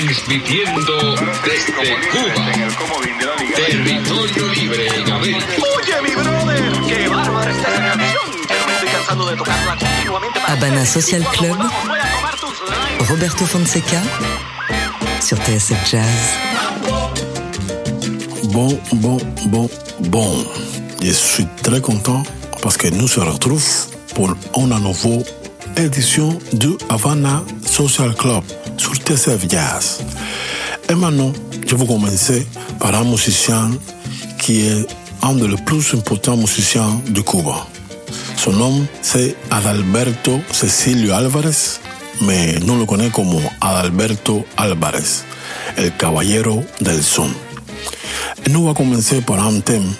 transmitiendo desde Cuba. Territorio libre en América. Oye, mi brother, qué bárbara esta canción. Yo me estoy cansando de tocarla continuamente. para Habana. Social Club. Roberto Fonseca sur TSF Jazz. Bon, bon, bon, bon. Je suis très content parce que nous se retrouvons pour une nouvelle édition du Havana Social Club sur TCF Jazz. Et maintenant, je vais commencer par un musicien qui est un des plus importants musiciens de Cuba. Son nom, c'est Adalberto Cecilio Álvarez, mais nous le connaissons comme Adalberto Álvarez, el caballero del son. Et nous va commencer par un thème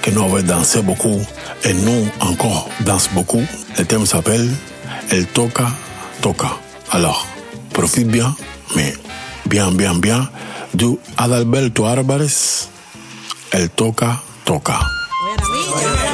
que nous avons dansé beaucoup et nous encore dansons beaucoup. Le thème s'appelle El Toca Toca. Alors, profite bien, mais bien, bien, bien, du Adalberto Álvarez, El Toca Toca. Laurito,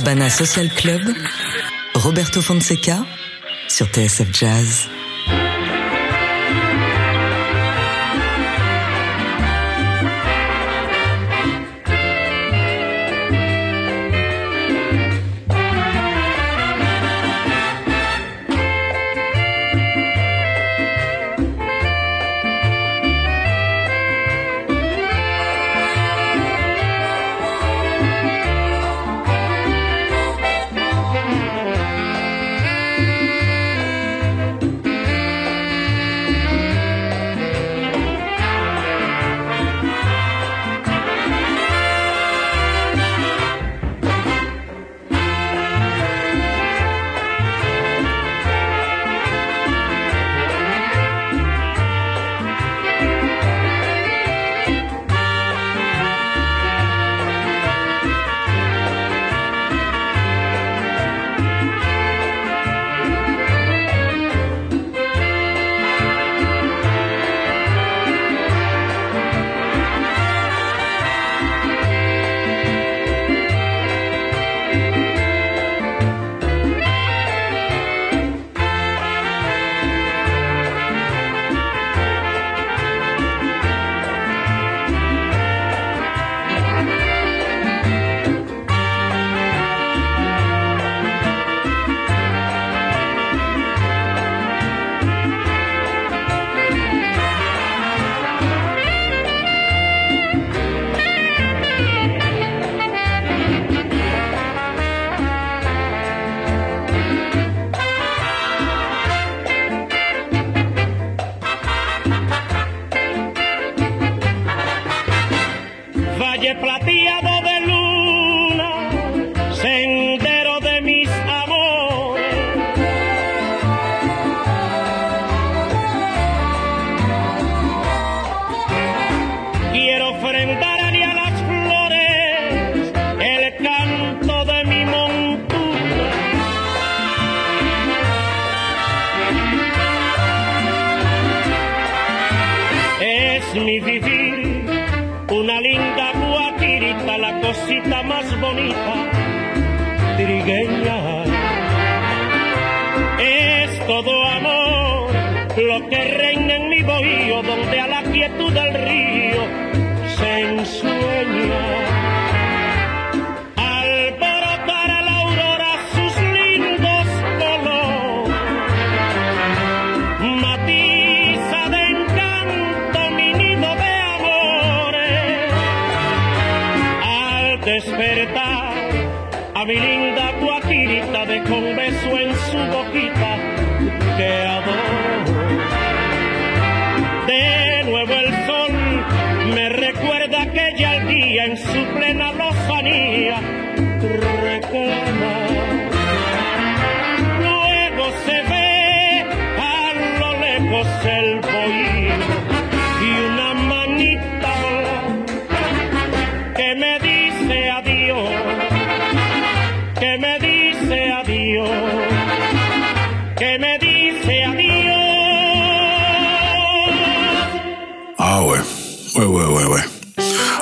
Habana Social Club, Roberto Fonseca sur TSF Jazz.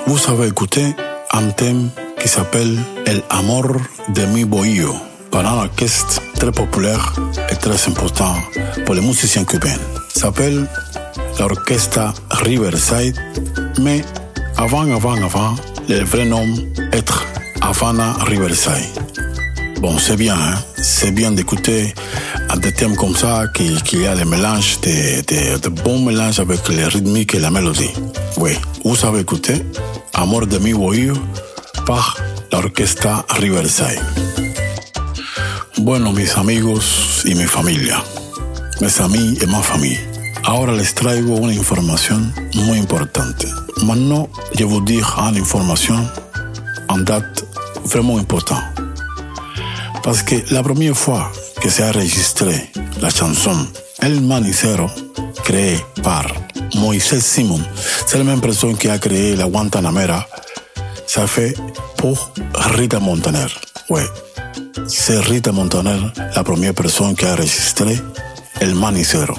Vous avez écouté un thème qui s'appelle El Amor de mi Bohio par un orchestre très populaire et très important pour les musiciens cubains. S'appelle l'orchestre Riverside, mais avant, avant, avant, le vrai nom est Havana Riverside. Bon, c'est bien, hein? c'est bien d'écouter des thèmes comme ça, qu'il qui y a des mélanges, de, de bons mélanges avec les rythmiques et la mélodie. Oui, vous savez écouter Amor de mi oído par l'orquesta Riverside. Bueno, mis amigos y mi familia, mes amis et ma famille, ahora les traigo una información muy importante. Maintenant, je vous dire une information en date vraiment importante. Parce que la première fois que se a enregistré la chanson El Manicero, créée par Moisés Simon, c'est la même personne qui a créé la Guantanamera, ça fait pour Rita Montaner. Ouais, c'est Rita Montaner, la première personne qui a enregistré El Manicero,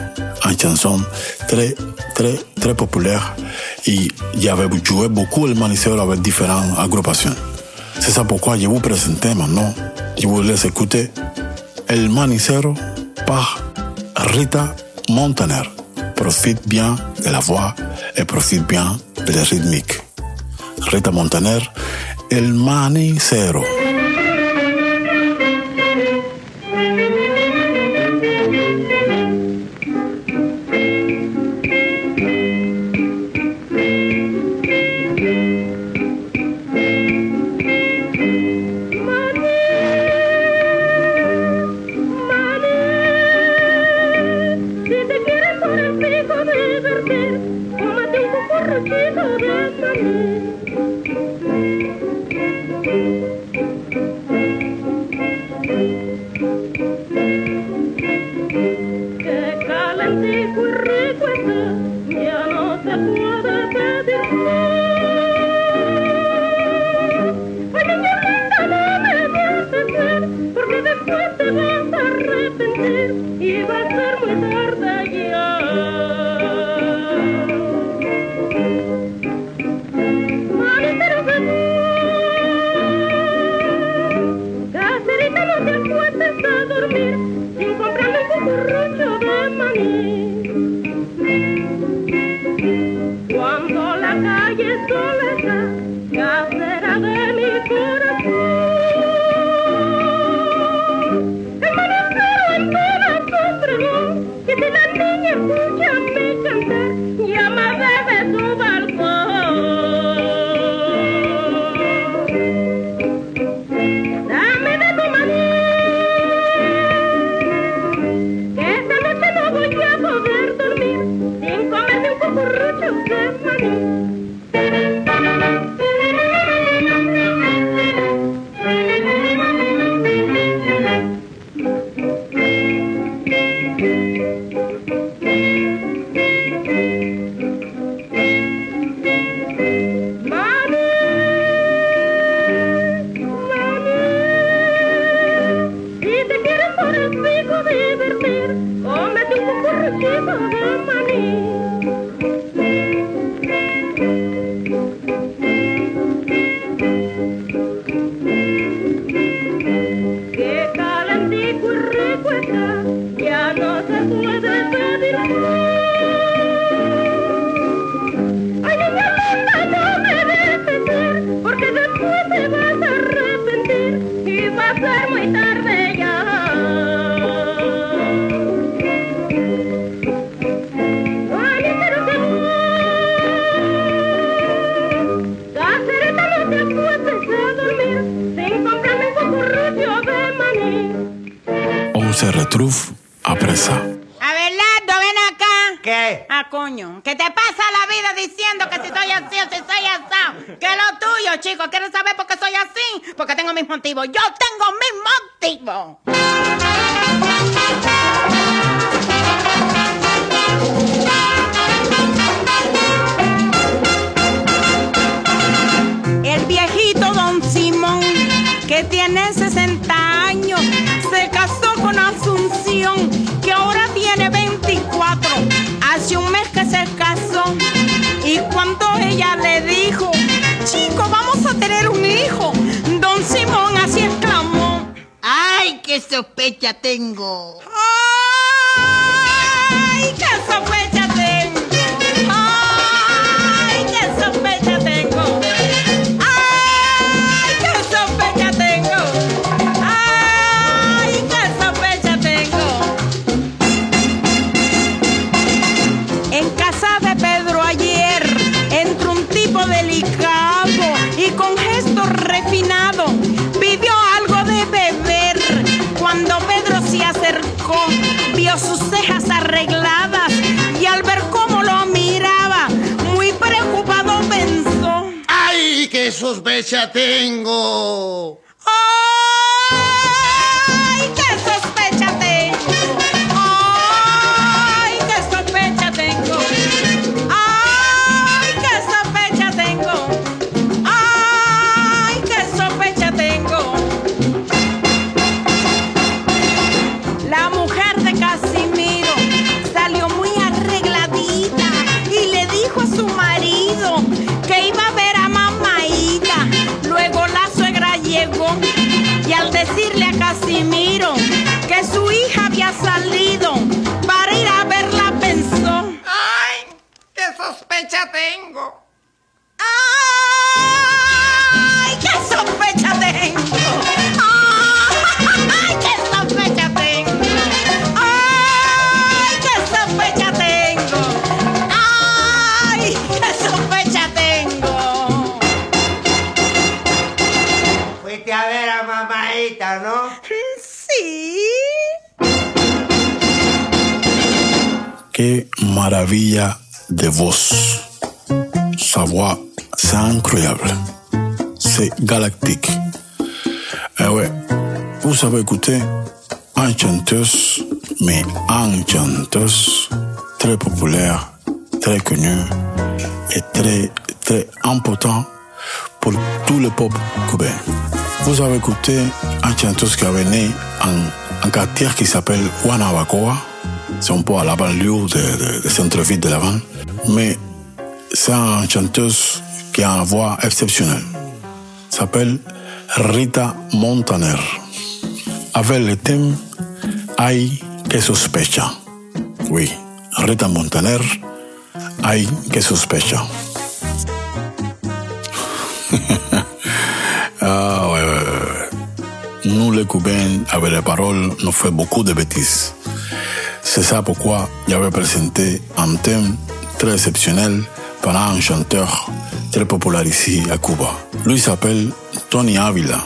une chanson très, très, très populaire. Et avait joué beaucoup El Manicero avec différentes agrupations. C'est ça pourquoi je vous présente maintenant. Je vous laisse écouter El Manicero par Rita Montaner. Profite bien de la voix et profite bien de la rythmique. Rita Montaner, El Manicero. Mi ça. Abelardo, ven acá. ¿Qué? Ah, coño. ¿Qué te pasa la vida diciendo que si soy así o si soy así? Que lo tuyo, chicos. ¿Quieres saber por qué soy así? Porque tengo mis motivos. Yo tengo mis motivos. El viejito don Simón, que tiene 60 años, se casó con Asunción, Hace un mes que se casó. Y cuando ella le dijo, chico, vamos a tener un hijo, don Simón así exclamó. ¡Ay, qué sospecha tengo! ¡Ay, qué sospecha tengo! ¡Ay, qué sospecha sospecha tengo. Vous savez écouter une chanteuse, mais une chanteuse très populaire, très connue et très, très important pour tout le peuple cubain. Vous avez écouté une chanteuse qui avait né en un quartier qui s'appelle Guanabacoa. C'est un peu à la banlieue de, centre-ville de l'Havane. Mais c'est une chanteuse qui a une voix exceptionnelle. S'appelle Rita Montaner. Avec le thème Hay que sospecha. Oui, Rita Montaner, Hay que sospecha. ah ouais, ouais, ouais. Nous les Cubains, avec les paroles, nous fait beaucoup de bêtises. C'est ça pourquoi j'avais présenté un thème très exceptionnel par un chanteur très populaire ici à Cuba. Lui s'appelle Tony Avila.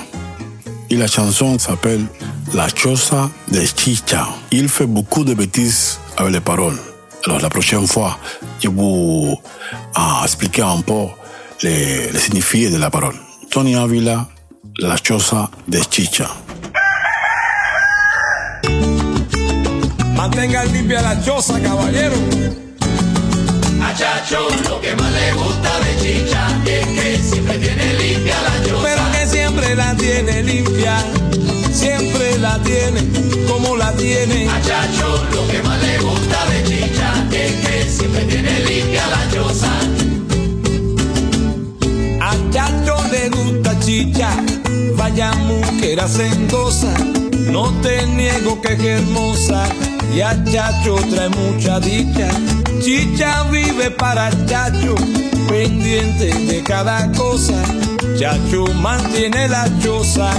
Et la chanson s'appelle La Chosa de Chicha. Il fait beaucoup de bêtises avec les paroles. Alors la prochaine fois, je vous ah, expliquer un peu le, le signifié de la parole. Tony Avila, La Chosa de Chicha. Mantenga limpia la choza, caballero. A Chacho lo que más le gusta de chicha es que siempre tiene limpia la choza. Siempre la tiene limpia. Siempre la tiene como la tiene. A Chacho lo que más le gusta de chicha es que siempre tiene limpia la choza. A Chacho le gusta chicha. Vaya mujer hacendosa. No te niego que es hermosa. Y a Chacho trae mucha dicha. Chicha vive para Chacho, pendiente de cada cosa. Chacho mantiene la choza,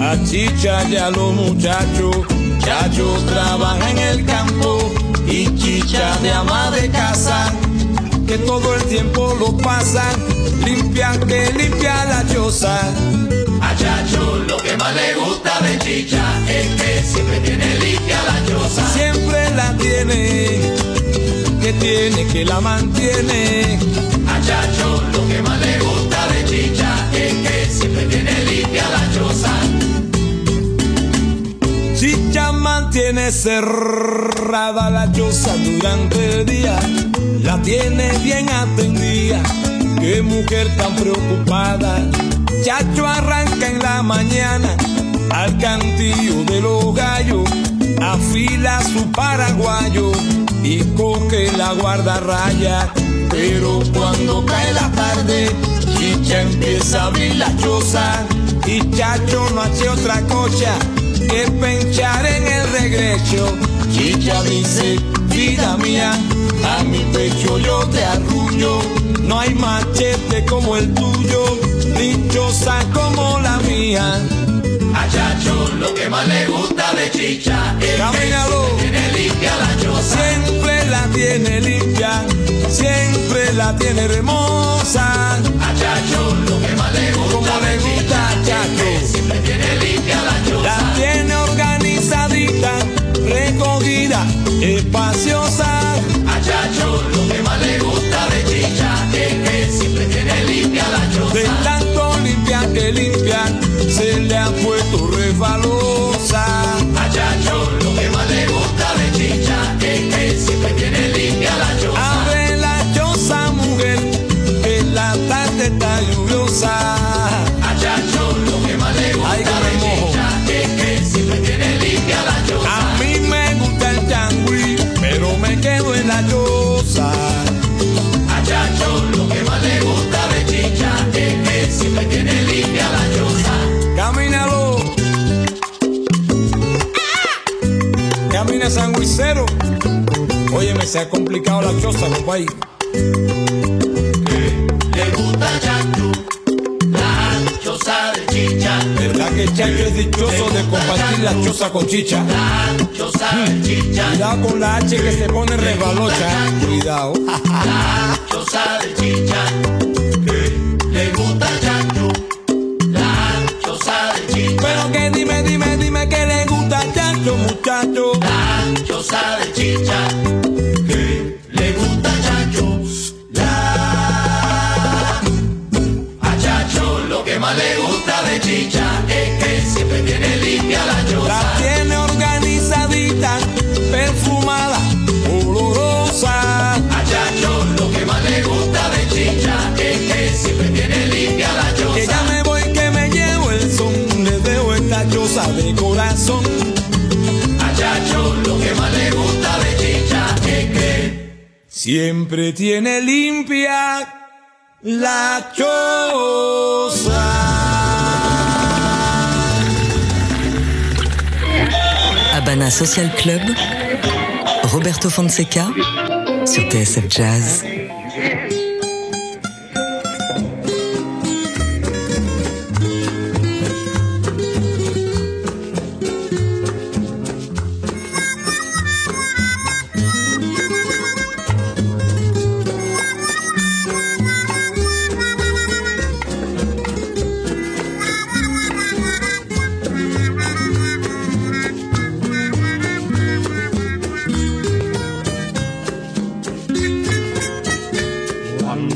a Chicha y a los muchachos. Chacho trabaja en el campo y Chicha de ama de casa, que todo el tiempo lo pasa, limpia que limpia la choza. A Chacho lo que más le gusta de chicha es que siempre tiene limpia la choza. Siempre la tiene, que tiene, que la mantiene. A Chacho lo que más le gusta de chicha es que siempre tiene limpia la choza. Chicha mantiene cerrada la choza durante el día, la tiene bien atendida. Qué mujer tan preocupada. Chacho arranca en la mañana al cantillo de los gallos, afila su paraguayo y coge la guardarraya. Pero cuando cae la tarde, Chicha empieza a abrir la choza y Chacho no hace otra cosa que penchar en el regreso. Chicha dice, vida mía, a mi pecho yo te arrullo. No hay machete como el tuyo, ni choza como la mía. A Chacho lo que más le gusta de chicha es Camínalo. que siempre tiene limpia la choza. Siempre la tiene limpia, siempre la tiene hermosa. A Chacho lo que más le gusta Como le de gusta chicha es que siempre tiene limpia la choza. La tiene organizadita, recogida, espaciosa. A Chacho lo que más le gusta de chicha es que siempre tiene limpia la choza. De tanto limpia tiene Camina sanguicero. Óyeme, se ha complicado la choza, compadre. Le gusta Chacho, la choza de chicha. ¿Verdad que Chacho es dichoso de compartir la choza con chicha? La choza de chicha. Cuidado con la H que se pone resbalocha. Cuidado. La choza de chicha. Corazón. Lo que más le gusta de que Siempre tiene limpia la choza. Habana Social Club, Roberto Fonseca sur TSF Jazz.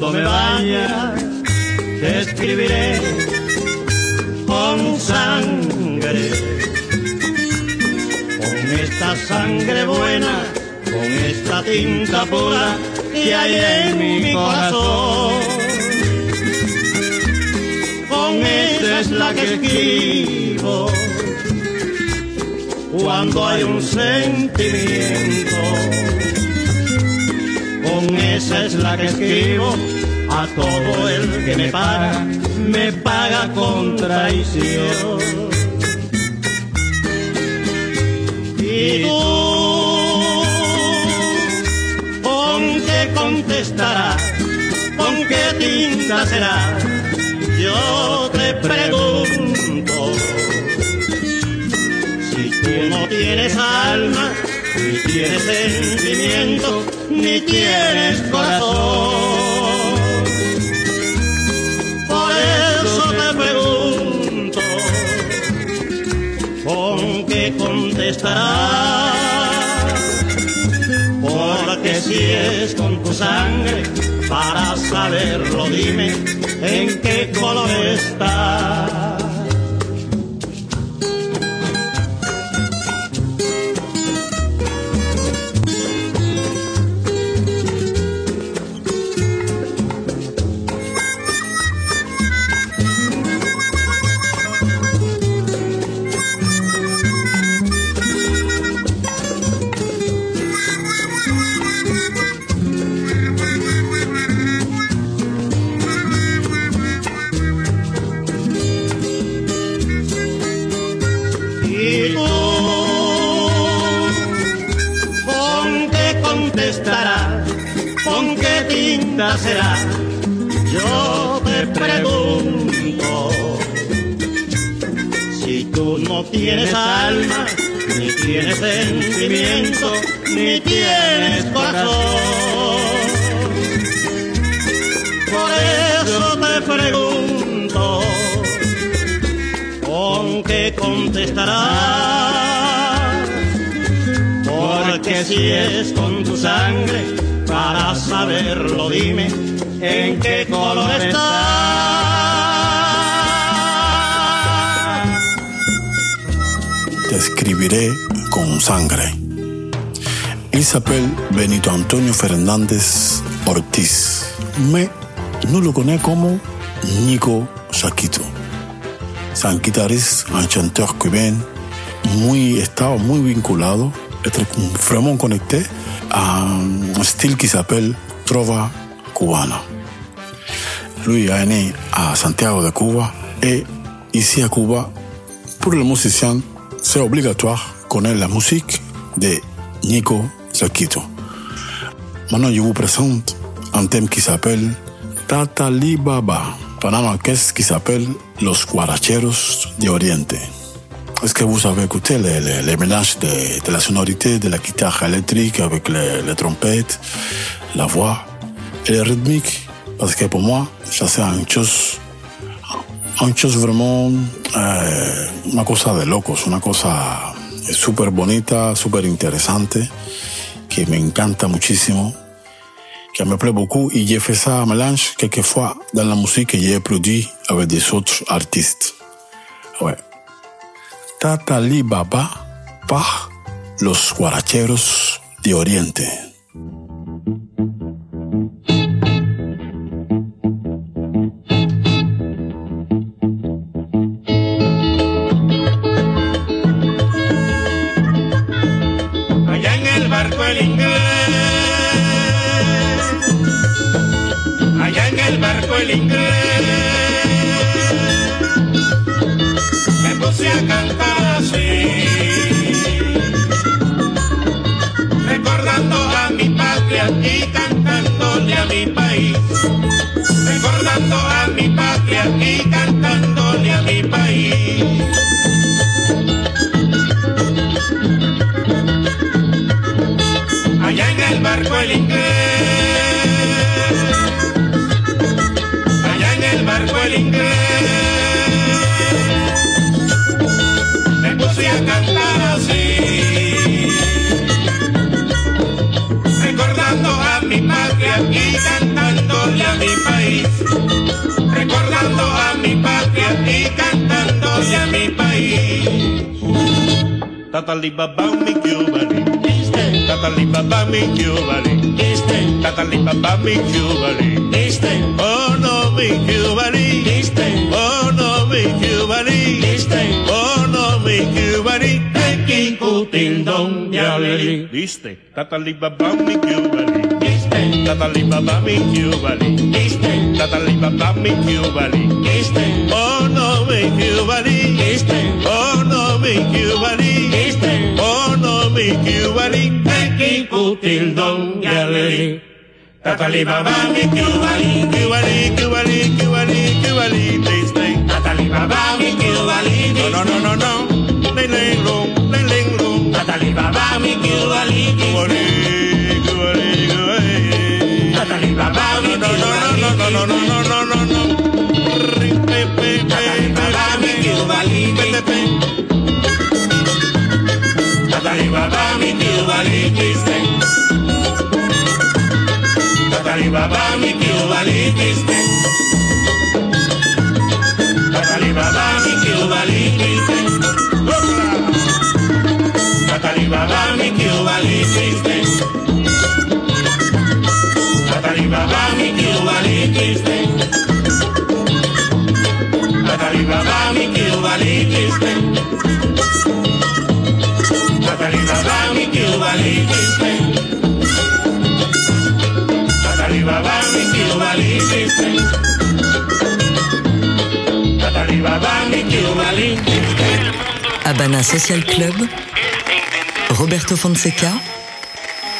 Cuando me vaya, te escribiré con sangre, con esta sangre buena, con esta tinta pura que hay en mi corazón. Con esta es la que escribo cuando hay un sentimiento con esa es la que escribo a todo el que me paga, me paga con traición. Y tú, ¿con qué contestarás? ¿Con qué tinta será? Yo te pregunto, si tú no tienes alma, ni tienes sentimiento, ni tienes corazón. Con tu sangre, para saberlo dime en qué color está. S'appelle Benito Antonio Fernández Ortiz. Mais nous le connaissons comme Nico Shaquito. C'est un guitariste, un chanteur cubain, muy, estaba muy vinculado, était vraiment connecté à un style qui s'appelle Trova Cubana. Lui est né à Santiago de Cuba Et ici à Cuba, pour les musiciens, c'est obligatoire connaître la musique de Nico Zaquito. Maintenant, je vous présente un thème qui s'appelle Tatali Baba, pendant l'orchestre qui s'appelle Los Guaracheros de Oriente. Est-ce que vous avez écouté les, les- les mélanges de, de la sonorité de la guitare électrique avec les, les la voix. Et les rythmiques Parce que pour moi, ça c'est chose, une una cosa de locos, una cosa súper bonita, súper interesante, que me encanta muchísimo, que me plaît beaucoup. Et j'ai fait ça mélange quelquefois dans la musique que j'ai produit avec des autres artistes. Ouais. Tatali Baba par los guaracheros de Oriente. Tatali baba mi cubali, tatali baba mi cubali, tatali baba mi cubali, oh no mi cubali, oh no mi cubali, oh no mi cubali, te kutil don yaleli, viste, tatali baba mi cubali, tatali baba mi cubali, tatali baba mi cubali, oh no mi cubali, oh no mi cubali, Uli, Kiwali, Kaki, Kutil, Don, Galili. Tatali, Babami, Kiwali, Kiwali, Kiwali, Kiwali, Kiwali, Tasting. Tatali, Babami, Kiwali, No, no, no. Tatari baba mi tiu bali tisten Tatari baba mi tiu bali tisten Tatari baba mi tiu bali tisten Tatari baba mi tiu bali tisten Tatari baba mi tiu bali tisten Tatari baba mi tiu bali tisten Pataliba Social Club, Roberto Fonseca,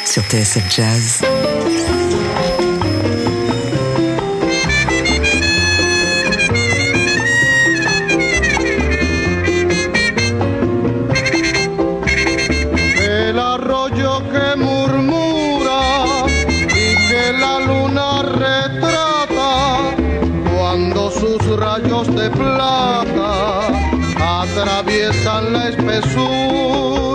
sur TSF Jazz. Sus rayos de plata atraviesan la espesura.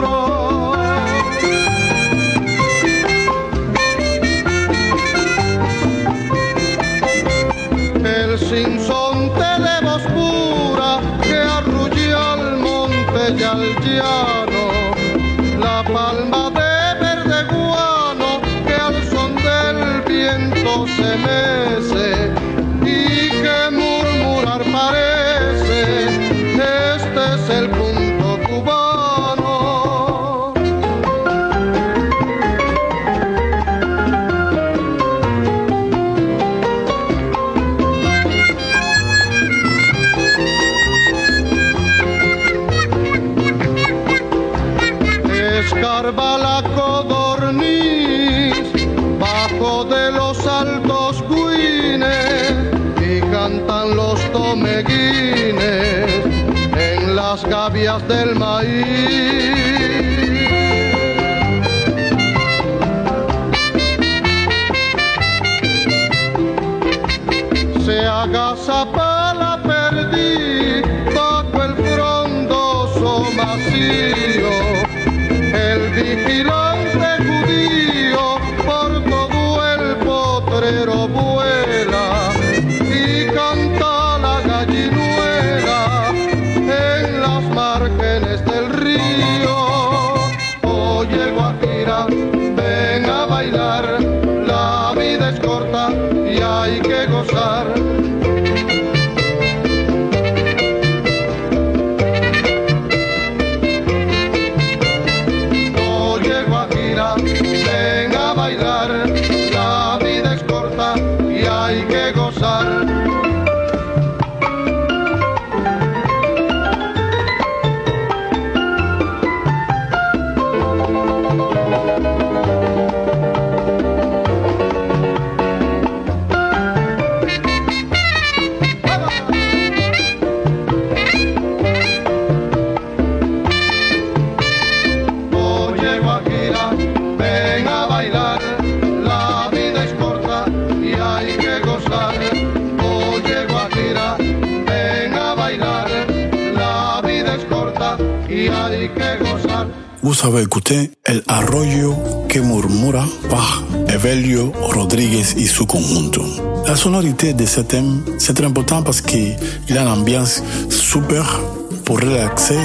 Avez écouté El Arroyo que murmura par Evelio Rodríguez y su conjunto. La sonorité de ce thème, c'est très important parce qu'il a une ambiance super pour relaxer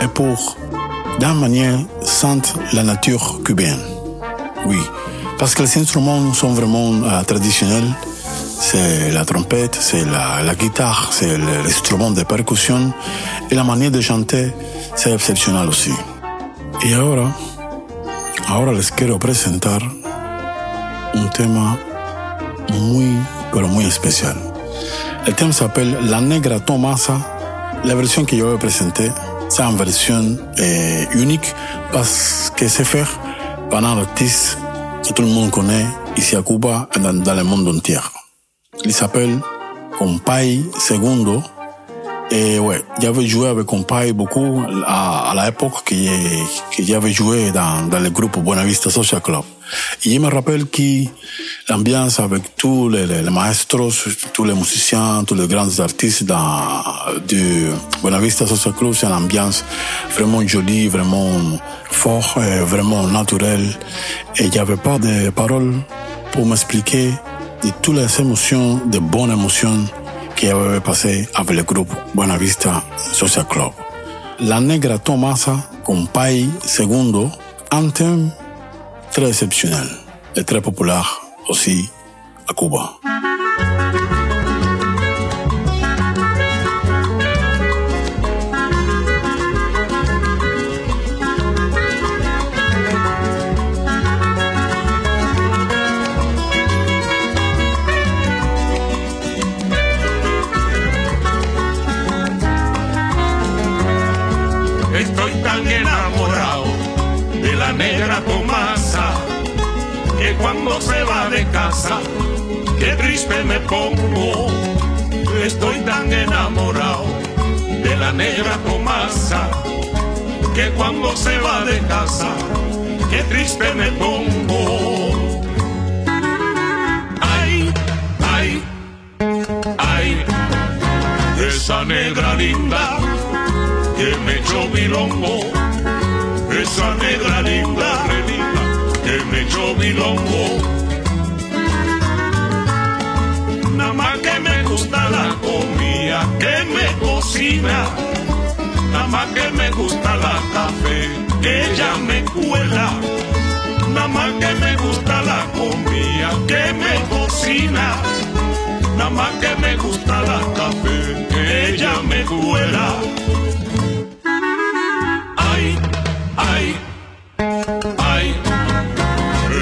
et pour, d'une manière, sentir la nature cubaine. Oui, parce que les instruments sont vraiment euh, traditionnels. C'est la trompette, c'est la, la guitare, c'est l'instrument de percussion. Et la manière de chanter, c'est exceptionnel aussi. Y ahora, ahora les quiero presentar un tema muy, pero muy especial. El tema s'appelle La Negra Tomasa. La versión que yo voy a presentar, c'est une version eh, unique parce que c'est fait par un artiste que tout le monde connaît ici à Cuba et dans, dans le monde entier. Il s'appelle Compay Segundo. Et ouais, j'avais joué avec Compay beaucoup à, à l'époque que, que j'avais joué dans, dans le groupe Buenavista Social Club. Et je me rappelle que l'ambiance avec tous les, maestros, tous les musiciens, tous les grands artistes dans, du Buenavista Social Club, c'est une ambiance vraiment jolie, vraiment fort, et vraiment naturelle. Et avait pas de paroles pour m'expliquer de toutes les émotions, de bonnes émotions que avait passé avec le groupe Buenavista Social Club. La Negra Tomasa con Pai Segundo, un thème très exceptionnel et très populaire aussi à Cuba. Qué triste me pongo. Estoy tan enamorado de la negra Tomasa que cuando se va de casa, qué triste me pongo. Ay, ay, ay, esa negra linda que me echó bilongo, esa negra linda, que me echó bilongo. La comida que me cocina, nada más que me gusta la café que ella me cuela, nada más que me gusta la comida que me cocina, nada más que me gusta la café que ella me cuela. Ay, ay, ay,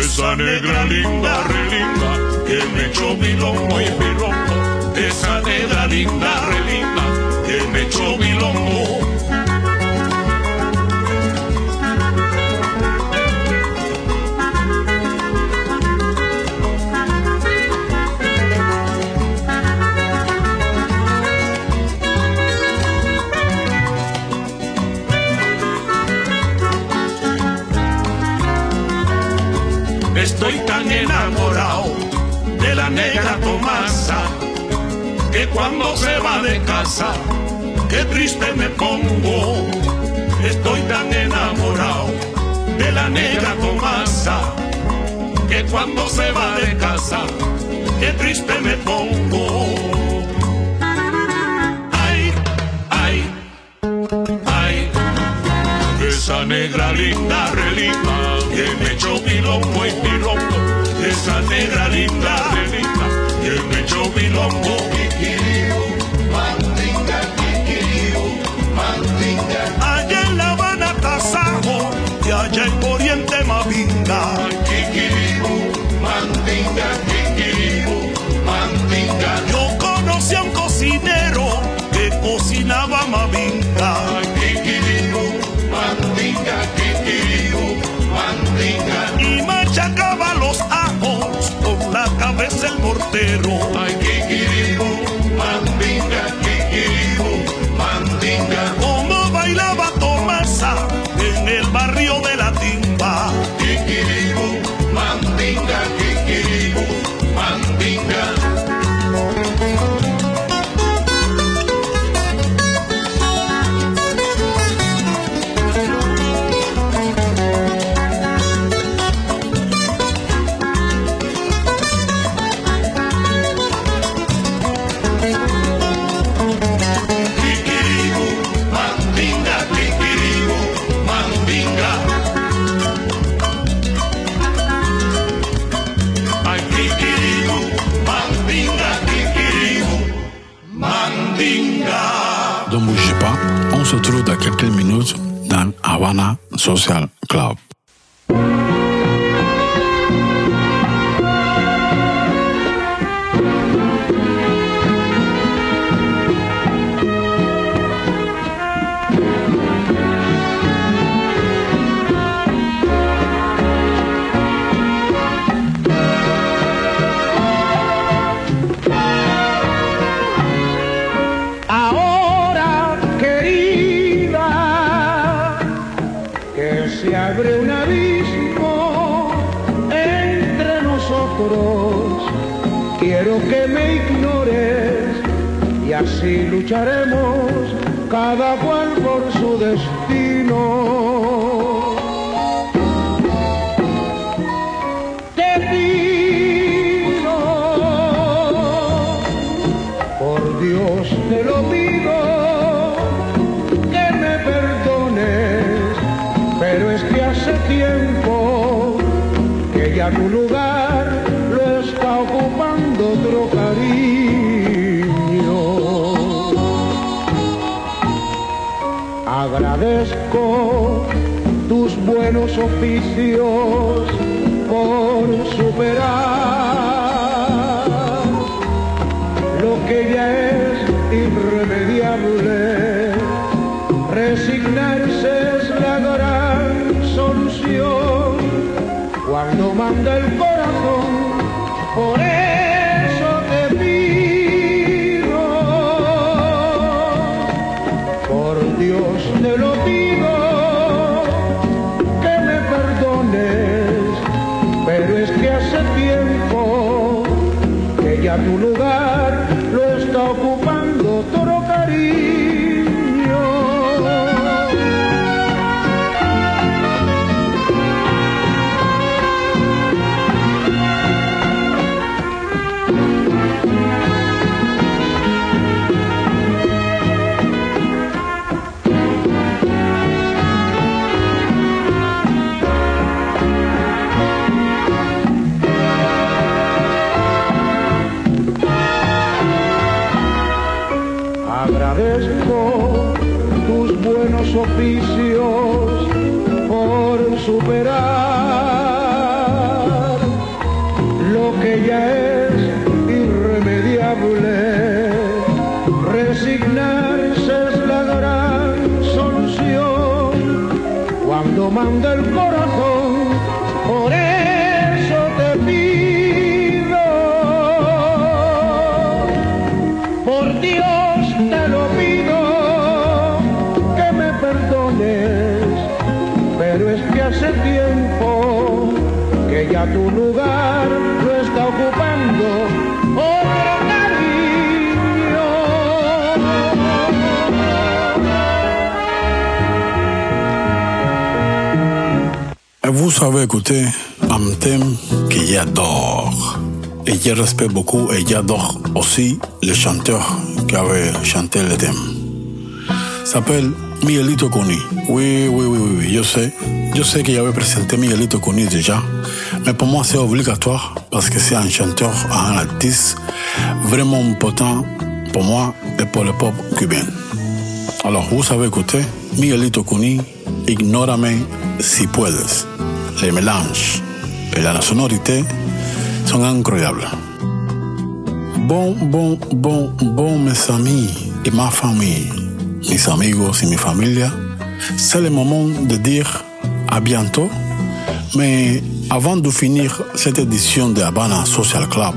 esa negra linda, re linda, que me echó bilongo y bilongo. Esa negra linda, se va de casa, qué triste me pongo. Ay, ay, ay, esa negra linda relipa que me echó pilombo y pilombo, esa negra linda relipa que me echó pilombo. Allá en La Habana, Tasajo, y allá en Oriente, Mavinga. mamabinga. Kikiribu, mandinga, kikiribu, mandinga. Y machacaba los ajos con la cabeza el mortero. Ay, Y así lucharemos cada cual por su destino. oficios por superar lo que ya es irremediable. Resignarse es la gran solución cuando manda el Et je respecte beaucoup et j'adore aussi le chanteur qui avait chanté le thème. S'appelle Miguelito Coni. Oui, oui, oui, oui, oui, je sais. Je sais que j'avais présenté Miguelito Coni déjà. Mais pour moi, c'est obligatoire parce que c'est un chanteur, un artiste vraiment important pour moi et pour le peuple cubain. Alors, vous savez écouter Miguelito Coni, Ignórame si puedes. Les mélanges et la sonorité sont incroyables. Bon, bon, bon, bon, mes amis et ma famille, mis amigos y mi familia, c'est le moment de dire à bientôt. Mais avant de finir cette édition de Habana Social Club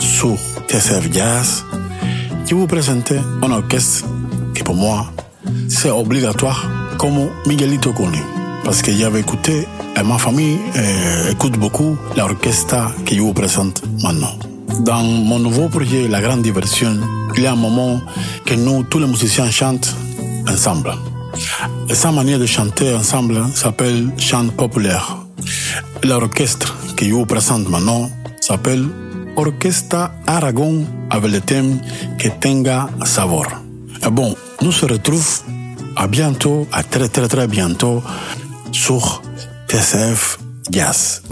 sur TCF Jazz, je vous présente un orchestre qui pour moi c'est obligatoire comme Miguelito Coni. Parce que j'avais écouté, et ma famille euh, écoute beaucoup l'orchestre que je vous présente maintenant. Dans mon nouveau projet, La Grande Diversion, il y a un moment que nous, tous les musiciens, chantent ensemble. Et sa manière de chanter ensemble s'appelle chant populaire. L'orchestre que je vous présente maintenant s'appelle Orchestra Aragon avec le thème Que tenga sabor. Et bon, nous se retrouvons à bientôt, à très très très bientôt sur TCF Jazz.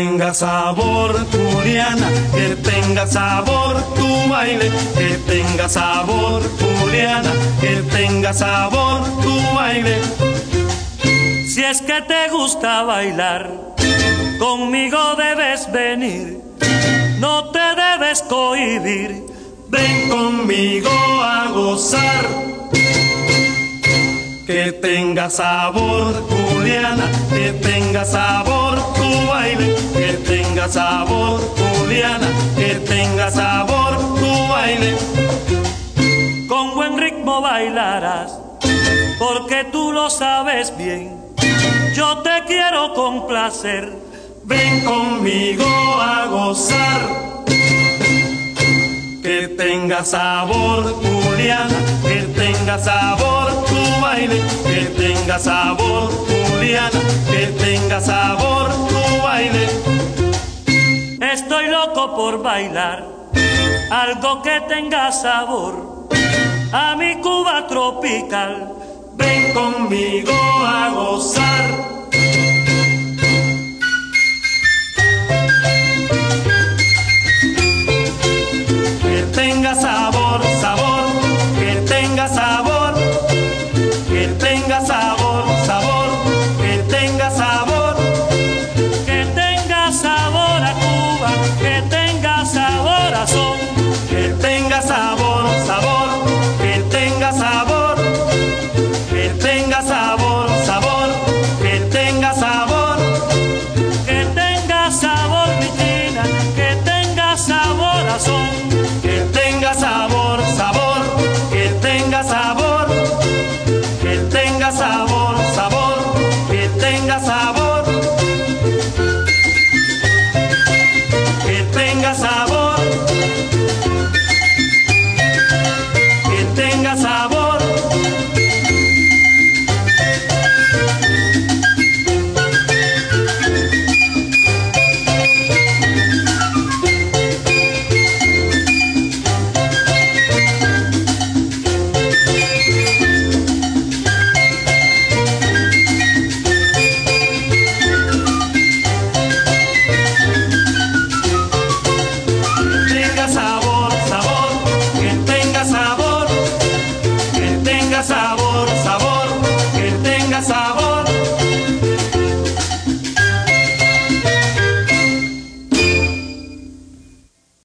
Tenga sabor tu que tenga sabor tu baile, que tenga sabor Juliana, que tenga sabor tu baile. Si es que te gusta bailar, conmigo debes venir, no te debes cohibir, ven conmigo a gozar. Que tenga sabor Juliana, que tenga sabor tu baile, que tenga sabor Juliana, que tenga sabor tu baile. Con buen ritmo bailarás, porque tú lo sabes bien. Yo te quiero complacer, ven conmigo a gozar. Que tenga sabor Juliana, que tenga sabor que tenga sabor, Juliana, que tenga sabor tu baile. Estoy loco por bailar, algo que tenga sabor, a mi Cuba tropical. Ven conmigo a gozar. Que tenga sabor.